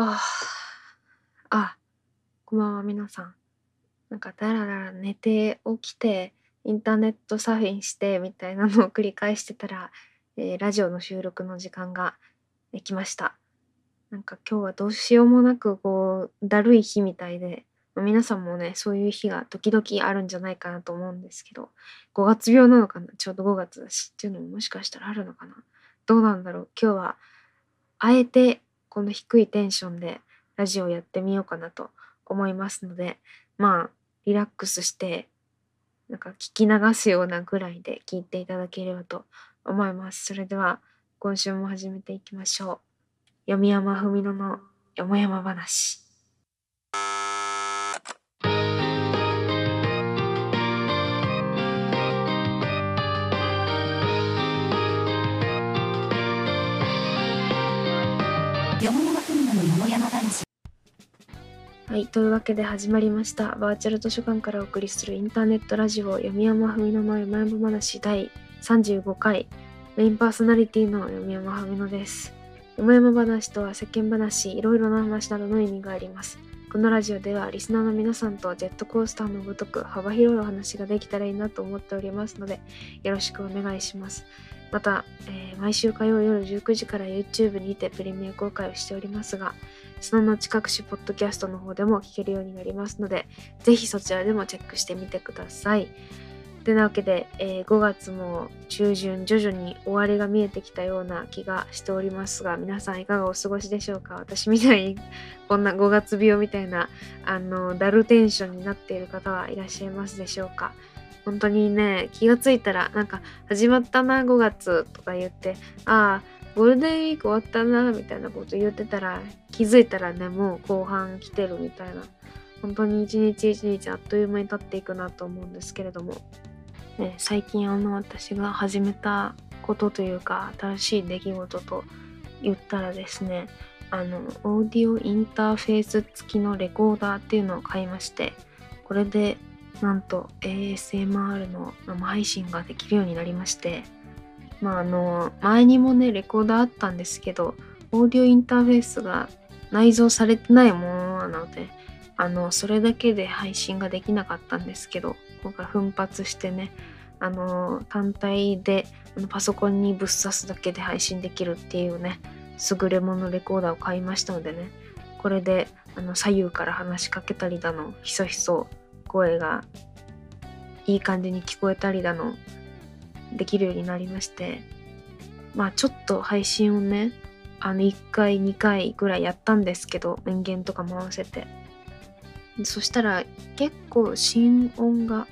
ああ、こんばんは皆さん。なんかだらだら寝て起きてインターネットサーフィンしてみたいなのを繰り返してたら、えーラジオの収録の時間ができました。なんか今日はどうしようもなくこうだるい日みたいで、ま皆さんもねそういう日が時々あるんじゃないかなと思うんですけど、5月病なのかな？ちょうど5月だしっていうのももしかしたらあるのかな？どうなんだろう？今日はあえてこの低いテンションでラジオやってみようかなと思いますのでまあリラックスしてなんか聞き流すようなぐらいで聞いていただければと思います。それでは今週も始めていきましょう。読山文乃のよもやま話。はい、というわけで始まりました。バーチャル図書館からお送りするインターネットラジオ読山文乃の読山話第35回メインパーソナリティの読山文乃です。読山話とは世間話、いろいろな話などの意味があります。このラジオではリスナーの皆さんとジェットコースターのごとく幅広いお話ができたらいいなと思っておりますのでよろしくお願いします。また、えー毎週火曜夜19時から YouTube にてプレミア公開をしておりますがその後各種ポッドキャストの方でも聞けるようになりますので、ぜひそちらでもチェックしてみてください。てなわけで、えー5月も中旬、徐々に終わりが見えてきたような気がしておりますが、皆さんいかがお過ごしでしょうか？私みたいにこんな5月病みたいな、あの、ダルテンションになっている方はいらっしゃいますでしょうか？本当にね、気がついたら、なんか、始まったな、5月とか言って、ああ、ゴールデンウィーク終わったなみたいなこと言ってたら気づいたらねもう後半来てるみたいな。本当に一日一日あっという間に経っていくなと思うんですけれども、ね、最近あの私が始めたことというか新しい出来事と言ったらですねあのオーディオインターフェース付きのレコーダーっていうのを買いましてこれでなんと ASMR の生配信ができるようになりましてまああの前にもねレコーダーあったんですけどオーディオインターフェースが内蔵されてないものなのであのそれだけで配信ができなかったんですけど今回奮発してねあの単体でパソコンにぶっ刺すだけで配信できるっていうね優れものレコーダーを買いましたのでねこれであの左右から話しかけたりだのひそひそ声がいい感じに聞こえたりだのできるようになりましてまあちょっと配信をねあの1回2回ぐらいやったんですけど音源とかも合わせて。そしたら結構心音が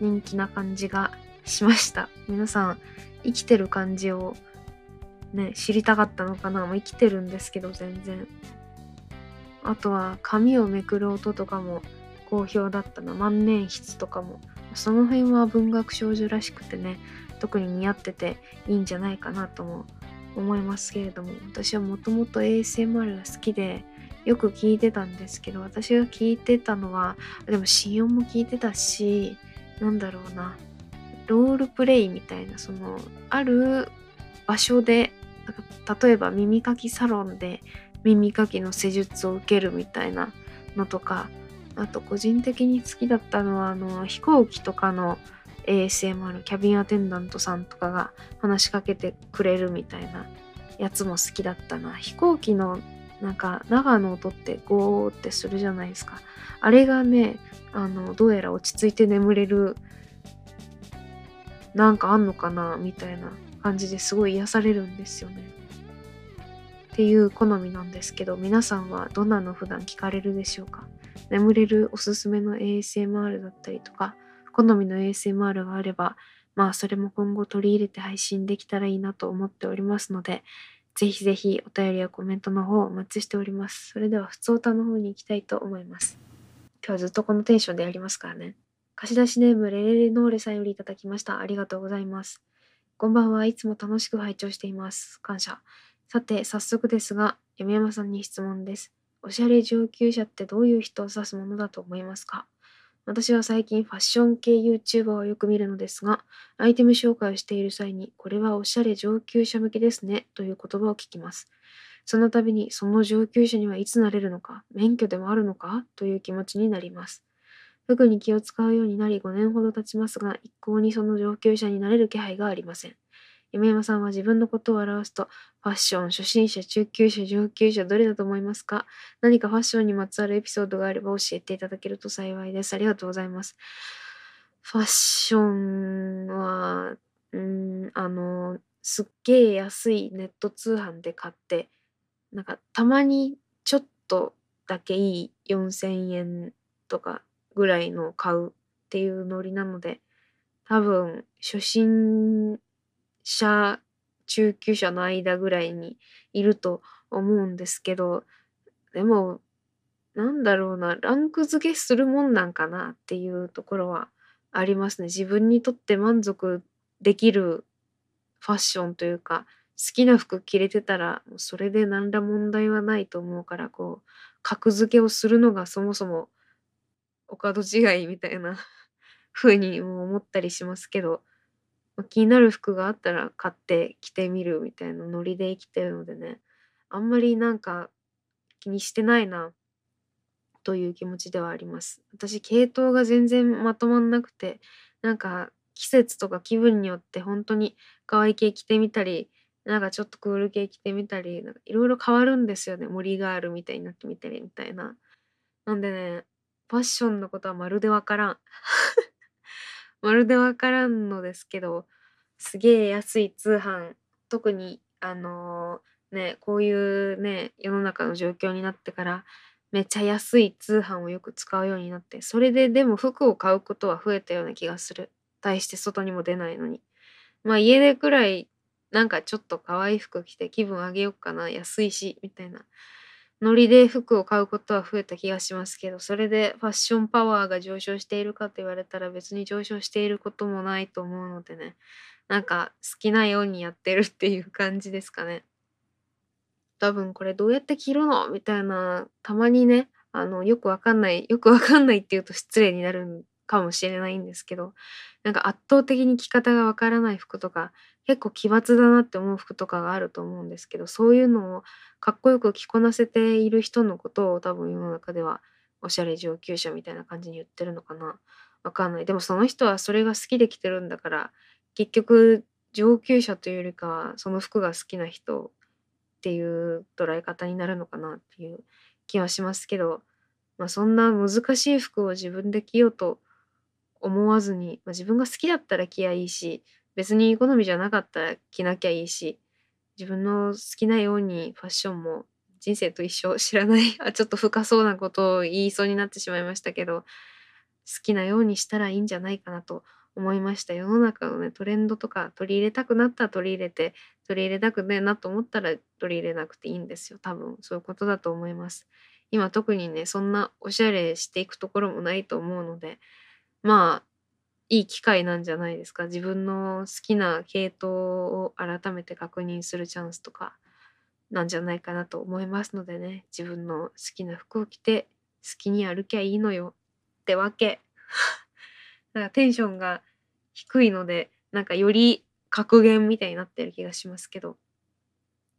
人気な感じがしました。皆さん生きてる感じをね知りたかったのかな？もう生きてるんですけど全然。あとは紙をめくる音とかも好評だったな。万年筆とかも。その辺は文学少女らしくてね特に似合ってていいんじゃないかなとも思いますけれども私はもともと ASMR が好きでよく聞いてたんですけど私が聞いてたのはでも心音も聞いてたしなんだろうなロールプレイみたいなそのある場所で例えば耳かきサロンで耳かきの施術を受けるみたいなのとかあと個人的に好きだったのはあの飛行機とかの ASMR キャビンアテンダントさんとかが話しかけてくれるみたいなやつも好きだったな。飛行機のなんか長の音ってゴーってするじゃないですか。あれがねあのどうやら落ち着いて眠れるなんかあんのかなみたいな感じですごい癒されるんですよね。っていう好みなんですけど皆さんはどんなの普段聞かれるでしょうか？眠れるおすすめの ASMR だったりとか好みの ASMR があればまあそれも今後取り入れて配信できたらいいなと思っておりますのでぜひぜひお便りやコメントの方お待ちしております。それでは普通歌の方に行きたいと思います。今日はずっとこのテンションでやりますからね。貸し出しネームレレレノーレさんよりいただきました。ありがとうございます。こんばんは。いつも楽しく拝聴しています。感謝。さて早速ですが山山さんに質問です。おしゃれ上級者ってどういう人を指すものだと思いますか？私は最近ファッション系 YouTuber をよく見るのですが、アイテム紹介をしている際に、これはおしゃれ上級者向けですね、という言葉を聞きます。その度にその上級者にはいつなれるのか、免許でもあるのかという気持ちになります。服に気を使うようになり5年ほど経ちますが、一向にその上級者になれる気配がありません。山山さんは自分のことを表すと、ファッション、初心者、中級者、上級者、どれだと思いますか？何かファッションにまつわるエピソードがあれば教えていただけると幸いです。ありがとうございます。ファッションは、うん、あの、すっげえ安いネット通販で買って、なんかたまにちょっとだけいい4000円とかぐらいのを買うっていうノリなので、多分初心者、中級者の間ぐらいにいると思うんですけど、でも、なんだろうな、ランク付けするもんなんかなっていうところはありますね。自分にとって満足できるファッションというか、好きな服着れてたら、それで何ら問題はないと思うから、こう、格付けをするのがそもそもお門違いみたいな 風にも思ったりしますけど、気になる服があったら買って着てみるみたいなノリで生きてるのでね、あんまりなんか気にしてないなという気持ちではあります。私、系統が全然まとまんなくて、なんか季節とか気分によって本当に可愛い系着てみたり、なんかちょっとクール系着てみたり、なんかいろいろ変わるんですよね。森ガールみたいになってみたりみたいな。なんでね、ファッションのことはまるでわからん。まるでわからんのですけど、すげえ安い通販、特にあのね、こういうね、世の中の状況になってから、めっちゃ安い通販をよく使うようになって、それででも服を買うことは増えたような気がする。対して外にも出ないのに。まあ家でくらいなんかちょっと可愛い服着て気分上げようかな、安いし、みたいな。ノリで服を買うことは増えた気がしますけど、それでファッションパワーが上昇しているかと言われたら別に上昇していることもないと思うのでね。なんか好きなようにやってるっていう感じですかね。多分これどうやって着るの？みたいな、たまにね、あの、よくわかんない、よくわかんないって言うと失礼になるかもしれないんですけど、なんか圧倒的に着方がわからない服とか、結構奇抜だなって思う服とかがあると思うんですけど、そういうのをかっこよく着こなせている人のことを多分世の中ではおしゃれ上級者みたいな感じに言ってるのかな。わかんない。でもその人はそれが好きで着てるんだから、結局上級者というよりかはその服が好きな人っていう捉え方になるのかなっていう気はしますけど、まあ、そんな難しい服を自分で着ようと思わずに、まあ、自分が好きだったら着やいいし別に好みじゃなかったら着なきゃいいし自分の好きなようにファッションも人生と一緒知らない あちょっと深そうなことを言いそうになってしまいましたけど好きなようにしたらいいんじゃないかなと思いました。世の中のねトレンドとか取り入れたくなったら取り入れて取り入れたくねえなと思ったら取り入れなくていいんですよ。多分そういうことだと思います。今特にねそんなおしゃれしていくところもないと思うのでまあいい機会なんじゃないですか。自分の好きな系統を改めて確認するチャンスとかなんじゃないかなと思いますのでね。自分の好きな服を着て好きに歩きゃいいのよってわけ。なんかテンションが低いのでなんかより格言みたいになってる気がしますけど。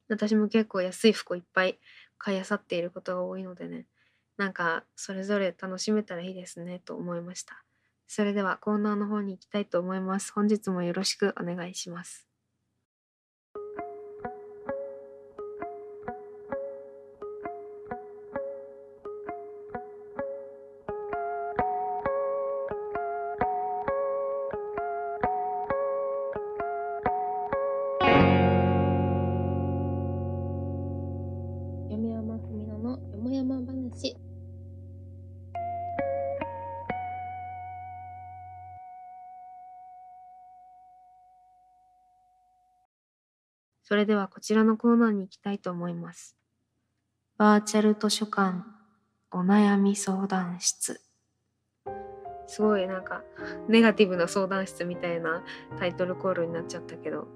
私も結構安い服をいっぱい買い漁っていることが多いのでね。なんかそれぞれ楽しめたらいいですねと思いました。それではコーナーの方に行きたいと思います。本日もよろしくお願いします。れではこちらのコーナーに行きたいと思います。バーチャル図書館お悩み相談室。すごいなんかネガティブな相談室みたいなタイトルコールになっちゃったけど、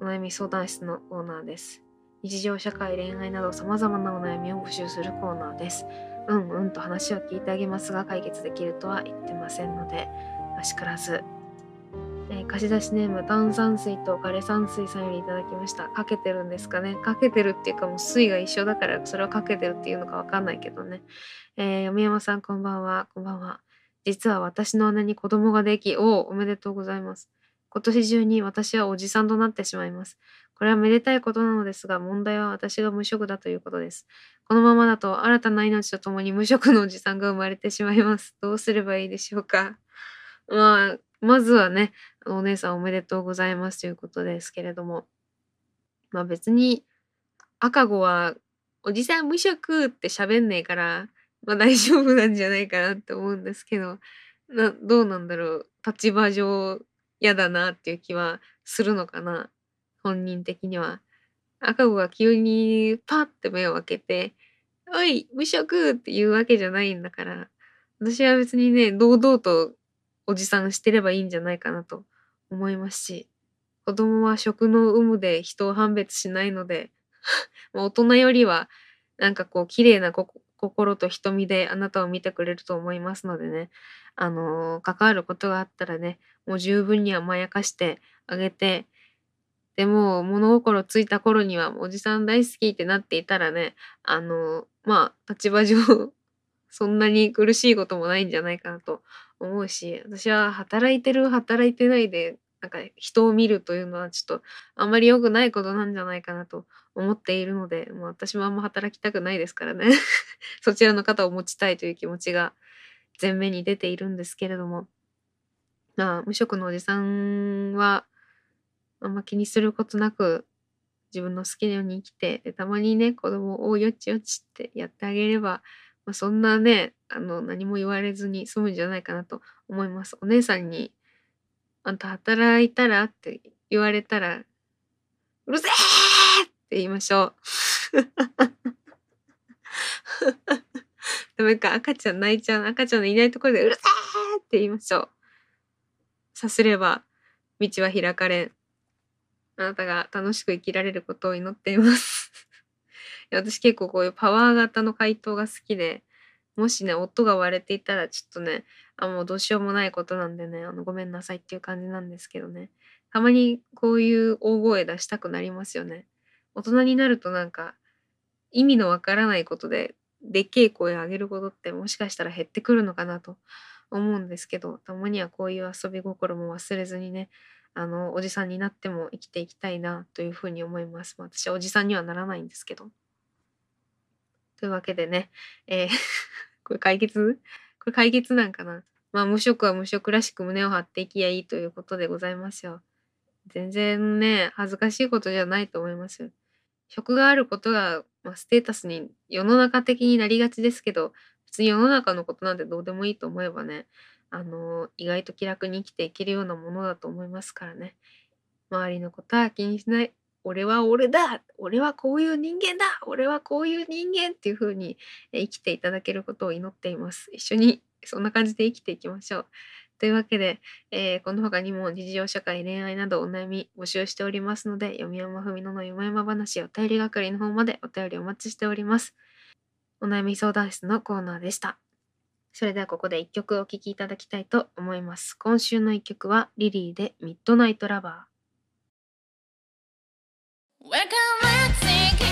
お悩み相談室のコーナーです。日常社会恋愛など様々なお悩みを募集するコーナーです。うんうんと話を聞いてあげますが解決できるとは言ってませんので、らしからずえー貸し出しネーム炭酸水と枯山水さんよりいただきました。かけてるんですかね？かけてるっていうかもう水が一緒だからそれをかけてるっていうのかわかんないけどね。えー、読山さんこんばんは。こんばんは。実は私の姉に子供ができおおおめでとうございます。今年中に私はおじさんとなってしまいます。これはめでたいことなのですが問題は私が無職だということです。このままだと新たな命とともに無職のおじさんが生まれてしまいます。どうすればいいでしょうか？まあまずはねお姉さんおめでとうございますということですけれどもまあ別に赤子はおじさん無職って喋んねえからまあ大丈夫なんじゃないかなって思うんですけどなどうなんだろう立場上嫌だなっていう気はするのかな本人的には。赤子が急にパッて目を開けて「おい無職!」って言うわけじゃないんだから私は別にね堂々とおじさんしてればいいんじゃないかなと思いますし子供は食の有無で人を判別しないので ま大人よりはなんかこう綺麗な心と瞳であなたを見てくれると思いますのでねあのー関わることがあったらねもう十分に甘やかしてあげてでも物心ついた頃にはおじさん大好きってなっていたらねあのーまあ立場上 そんなに苦しいこともないんじゃないかなと思うし私は働いてる働いてないでなんか人を見るというのはちょっとあんまり良くないことなんじゃないかなと思っているので、もう私もあんま働きたくないですからね そちらの方を持ちたいという気持ちが前面に出ているんですけれどもまあ無職のおじさんはあんま気にすることなく自分の好きなように生きてでたまにね子供をよちよちってやってあげれば、まあ、そんなねあの何も言われずに済むんじゃないかなと思います。お姉さんにあんた働いたら？って言われたら、うるせえって言いましょう。ダメか、赤ちゃん泣いちゃう。赤ちゃんのいないところでうるせえって言いましょう。さすれば、道は開かれん。あなたが楽しく生きられることを祈っています。いや私結構こういうパワー型の回答が好きで、もしね、音が割れていたらちょっとね、あ、もうどうしようもないことなんでね、あの、ごめんなさいっていう感じなんですけどね。たまにこういう大声出したくなりますよね。大人になるとなんか、意味のわからないことで、でっけえ声上げることってもしかしたら減ってくるのかなと思うんですけど、たまにはこういう遊び心も忘れずにね、あの、おじさんになっても生きていきたいなというふうに思います。私はおじさんにはならないんですけど。というわけでね、えー これ解決？これ解決なんかなまあ無職は無職らしく胸を張っていきやいいということでございますよ。全然ね、恥ずかしいことじゃないと思いますよ。職があることが、まあ、ステータスに世の中的になりがちですけど、別に世の中のことなんてどうでもいいと思えばね、あの意外と気楽に生きていけるようなものだと思いますからね。周りのことは気にしない。俺は俺だ俺はこういう人間だ俺はこういう人間っていう風に生きていただけることを祈っています。一緒に そんな感じで生きていきましょう。というわけで、えーこの他にも日常社会、恋愛などお悩み募集しておりますので、読み山ふみののよもやま話お便り係の方までお便りお待ちしております。お悩み相談室のコーナーでした。それではここで一曲お聴きいただきたいと思います。今週の一曲はリリーでミッドナイトラバー。Welcome, let's sing.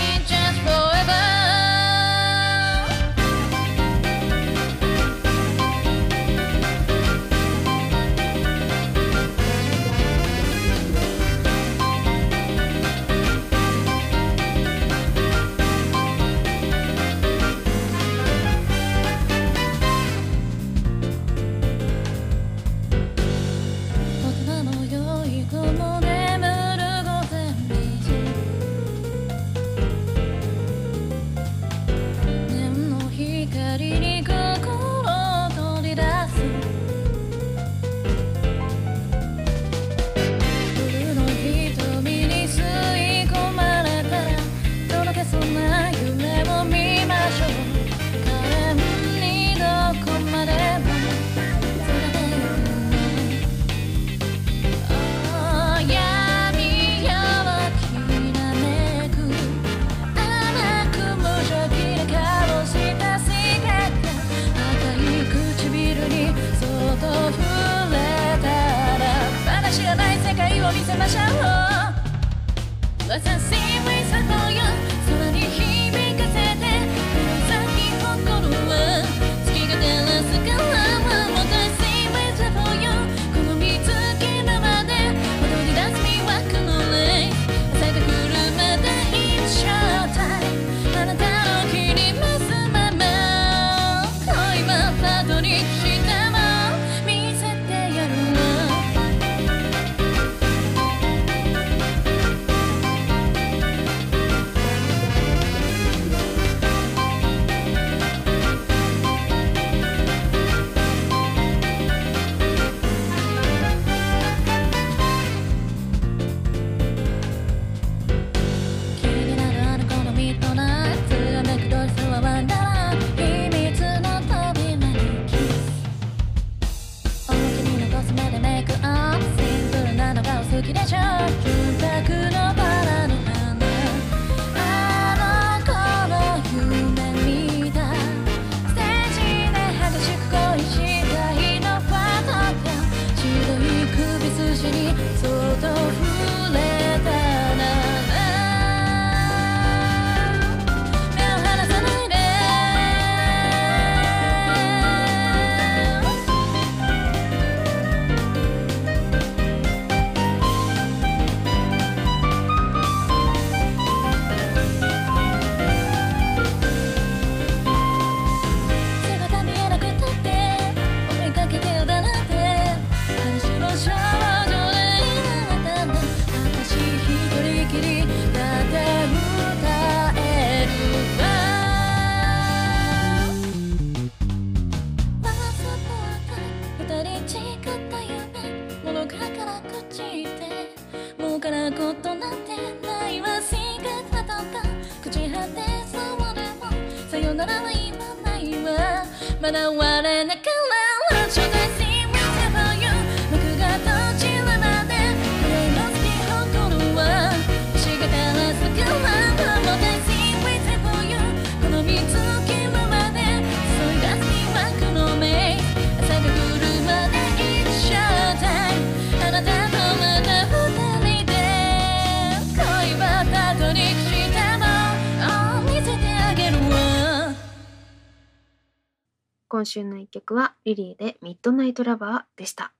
今週の一曲はリリーでミッドナイトラバーでした。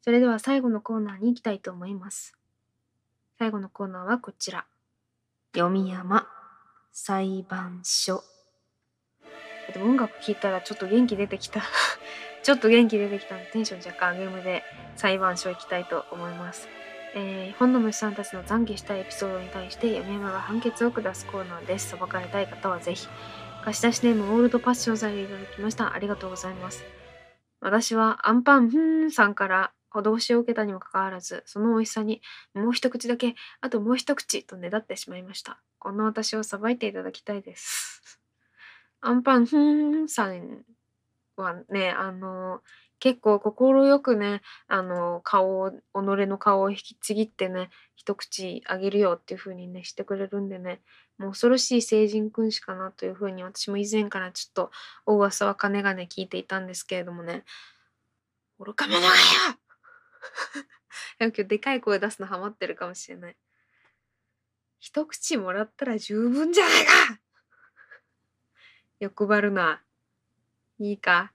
それでは最後のコーナーに行きたいと思います。最後のコーナーはこちら。読み山裁判所。でも音楽聴いたらちょっと元気出てきた。ちょっと元気出てきたのでテンション若干上げ目で裁判所行きたいと思います。えー本の虫さんたちの懺悔したエピソードに対して読み山が判決を下すコーナーです。裁かれたい方はぜひ。貸し出しネームオールドパッションさんでいただきました。ありがとうございます。私はアンパンふーんさんから施しを受けたにもかかわらず、その美味しさにもう一口だけ、あともう一口とねだってしまいました。こんな私をさばいていただきたいです。アンパンふーんさんはね、あの、結構心よくね、あの、顔を、己の顔を引きちぎってね、一口あげるよっていう風にね、してくれるんでね、もう恐ろしい成人君子かなという風に私も以前からちょっと大噂はかねがね聞いていたんですけれどもね、愚か者がよ でも今日でかい声出すのハマってるかもしれない。一口もらったら十分じゃないか 欲張るな。いいか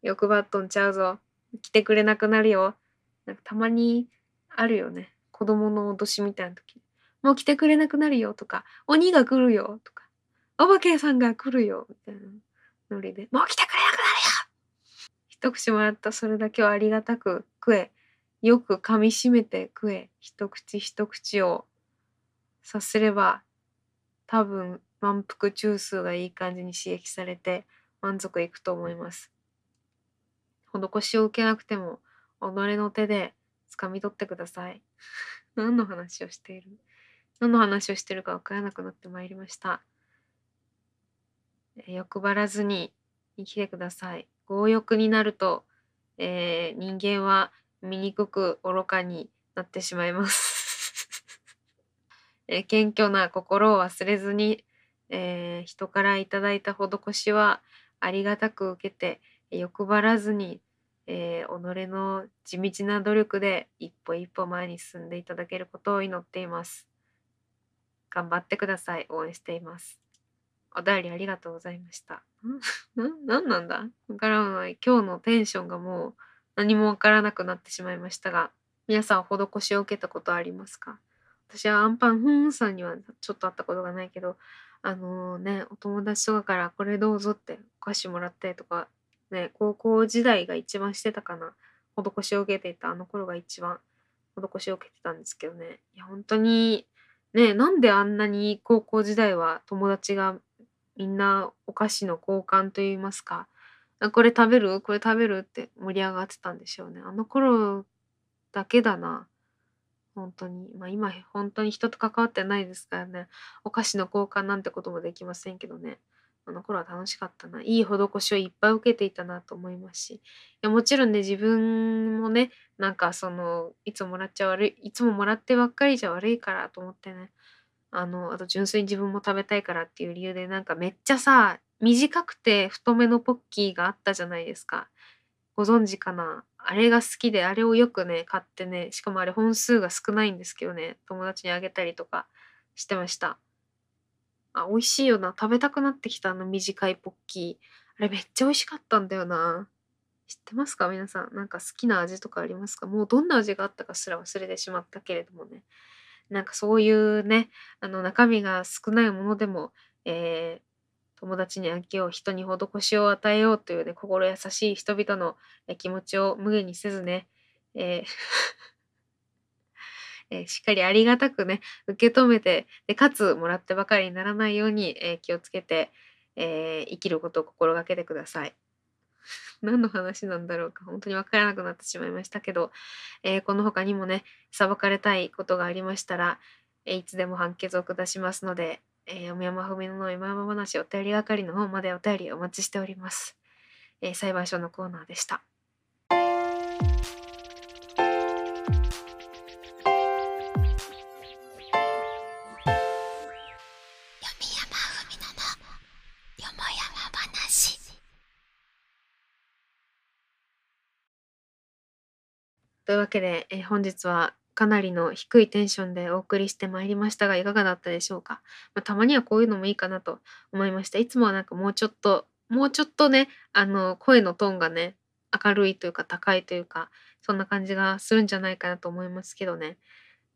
欲張っとんちゃうぞ。来てくれなくなるよ。なんかたまにあるよね。子供の脅しみたいな時。もう来てくれなくなるよとか、鬼が来るよとか、お化けさんが来るよみたいなノリで、もう来てくれなくなるよ一口もらったそれだけをありがたく食え。よく噛みしめて食え。一口一口をさすれば、多分満腹中枢がいい感じに刺激されて満足いくと思います。施しを受けなくても、己の手で掴み取ってください。何の話をしている何の話をしてるか分からなくなってまいりました。え欲張らずに生きてください。強欲になると、えー人間は醜く愚かになってしまいます。えー謙虚な心を忘れずに、えー人からいただいた施しはありがたく受けて、欲張らずに、えー己の地道な努力で一歩一歩前に進んでいただけることを祈っています。頑張ってください。応援しています。お便りありがとうございました。ん？な、なんだ？わからない。今日のテンションがもう何もわからなくなってしまいましたが、皆さん施しを受けたことありますか？私はアンパンふんさんにはちょっと会ったことがないけど、あのね、お友達とかからこれどうぞってお菓子もらったりとか、ね、高校時代が一番してたかな。施しを受けていたあの頃が一番施しを受けてたんですけどね。いや、本当に、ね、なんであんなに高校時代は友達がみんなお菓子の交換といいますか、あこれ食べる？これ食べる？って盛り上がってたんでしょうね。あの頃だけだな。本当に。まあ今、本当に人と関わってないですからね。お菓子の交換なんてこともできませんけどね。あの頃は楽しかったな。いい施しをいっぱい受けていたなと思いますし。いやもちろんね、自分もね、なんかその、いつももらっちゃ悪い、いつももらってばっかりじゃ悪いからと思ってね。あの、あと純粋に自分も食べたいからっていう理由で、なんかめっちゃさ、短くて太めのポッキーがあったじゃないですか。ご存知かな？あれが好きで、あれをよくね、買ってね、しかもあれ本数が少ないんですけどね、友達にあげたりとかしてました。あ、美味しいよな。食べたくなってきたあの短いポッキー。あれめっちゃ美味しかったんだよな。知ってますか？皆さん。なんか好きな味とかありますか？もうどんな味があったかすら忘れてしまったけれどもね。なんかそういうね、あの中身が少ないものでも、えー友達にあげよう、人に施しを与えようというね、心優しい人々の気持ちを無限にせずね、えーえーしっかりありがたくね、受け止めて、でかつもらってばかりにならないように、えー気をつけて、えー生きることを心がけてください。何の話なんだろうか本当に分からなくなってしまいましたけど、えーこの他にもね裁かれたいことがありましたら、えいつでも判決を下しますので、えー、山山文乃の今山話お便り係の方までお便りお待ちしております。え裁判所のコーナーでした。というわけで、えー本日はかなりの低いテンションでお送りしてまいりましたがいかがだったでしょうか、まあ、たまにはこういうのもいいかなと思いましたいつもはなんかもうちょっともうちょっとねあの声のトーンがね明るいというか高いというかそんな感じがするんじゃないかなと思いますけどね、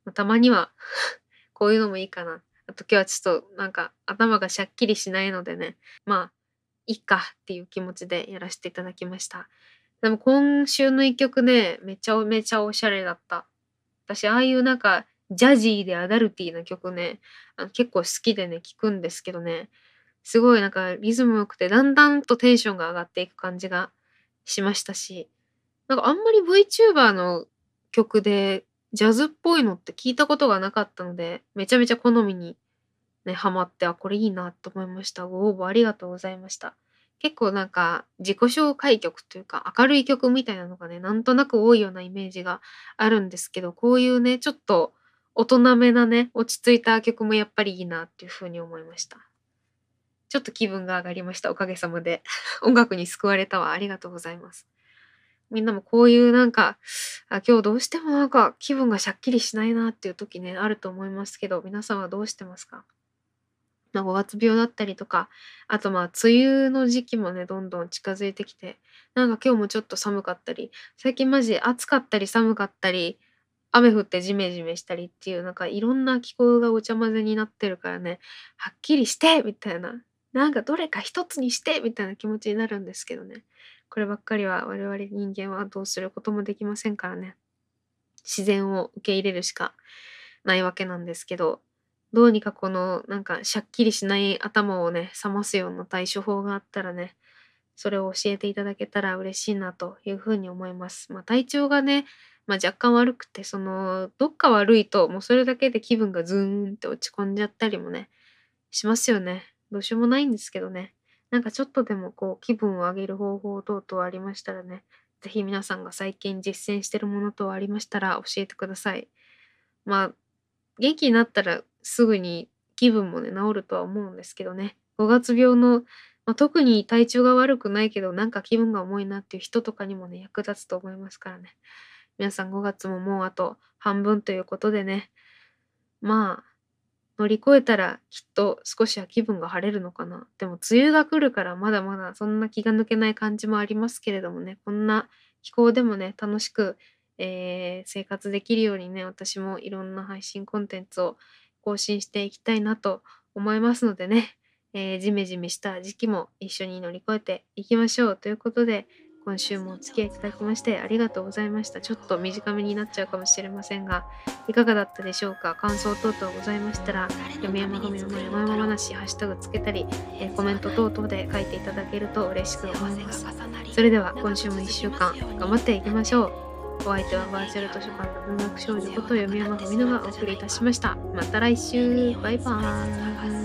まあたまには こういうのもいいかな。あと今日はちょっとなんか頭がしゃっきりしないのでね。まあいいかっていう気持ちでやらせていただきました。でも今週の一曲ねめちゃめちゃおしゃれだった。私ああいうなんかジャジーでアダルティーな曲ねあの結構好きでね聴くんですけどねすごいなんかリズム良くてだんだんとテンションが上がっていく感じがしましたしなんかあんまり VTuber の曲でジャズっぽいのって聞いたことがなかったのでめちゃめちゃ好みにねハマってあこれいいなと思いました。ご応募ありがとうございました。結構なんか自己紹介曲というか明るい曲みたいなのがねなんとなく多いようなイメージがあるんですけどこういうねちょっと大人めなね落ち着いた曲もやっぱりいいなっていうふうに思いました。ちょっと気分が上がりました。おかげさまで。音楽に救われたわ。ありがとうございます。みんなもこういうなんかあ今日どうしてもなんか気分がしゃっきりしないなっていう時ねあると思いますけど皆さんはどうしてますか？まあ、5月病だったりとかあとまあ梅雨の時期もねどんどん近づいてきてなんか今日もちょっと寒かったり最近マジ暑かったり寒かったり雨降ってジメジメしたりっていうなんかいろんな気候がごちゃ混ぜになってるからねはっきりしてみたいななんかどれか一つにしてみたいな気持ちになるんですけどね。こればっかりは我々人間はどうすることもできませんからね。自然を受け入れるしかないわけなんですけど。どうにかこのなんかしゃっきりしない頭をね冷ますような対処法があったらねそれを教えていただけたら嬉しいなというふうに思います。まあ、体調がね、まあ、若干悪くてそのどっか悪いともうそれだけで気分がズーンって落ち込んじゃったりもねしますよね。どうしようもないんですけどね。なんかちょっとでもこう気分を上げる方法等々ありましたらね、ぜひ皆さんが最近実践してるもの等ありましたら教えてください。まあ元気になったらすぐに気分もね治るとは思うんですけどね。5月病の、まあ、特に体調が悪くないけどなんか気分が重いなっていう人とかにもね役立つと思いますからね。皆さん5月ももうあと半分ということでね。まあ乗り越えたらきっと少しは気分が晴れるのかな。でも梅雨が来るからまだまだそんな気が抜けない感じもありますけれどもね、こんな気候でもね、楽しく、えー生活できるようにね、私もいろんな配信コンテンツを更新していきたいなと思いますのでね、えージメジメした時期も一緒に乗り越えていきましょうということで、今週もお付き合いいただきましてありがとうございました。ちょっと短めになっちゃうかもしれませんが、いかがだったでしょうか？感想等々ございましたら、読山文の山々話、ハッシュタグつけたり、えーコメント等々で書いていただけると嬉しく思います。それでは今週も1週間頑張っていきましょう。お相手はバーチャル図書館の文学少女こと読山文乃がお送りいたしました。また来週バイバーイ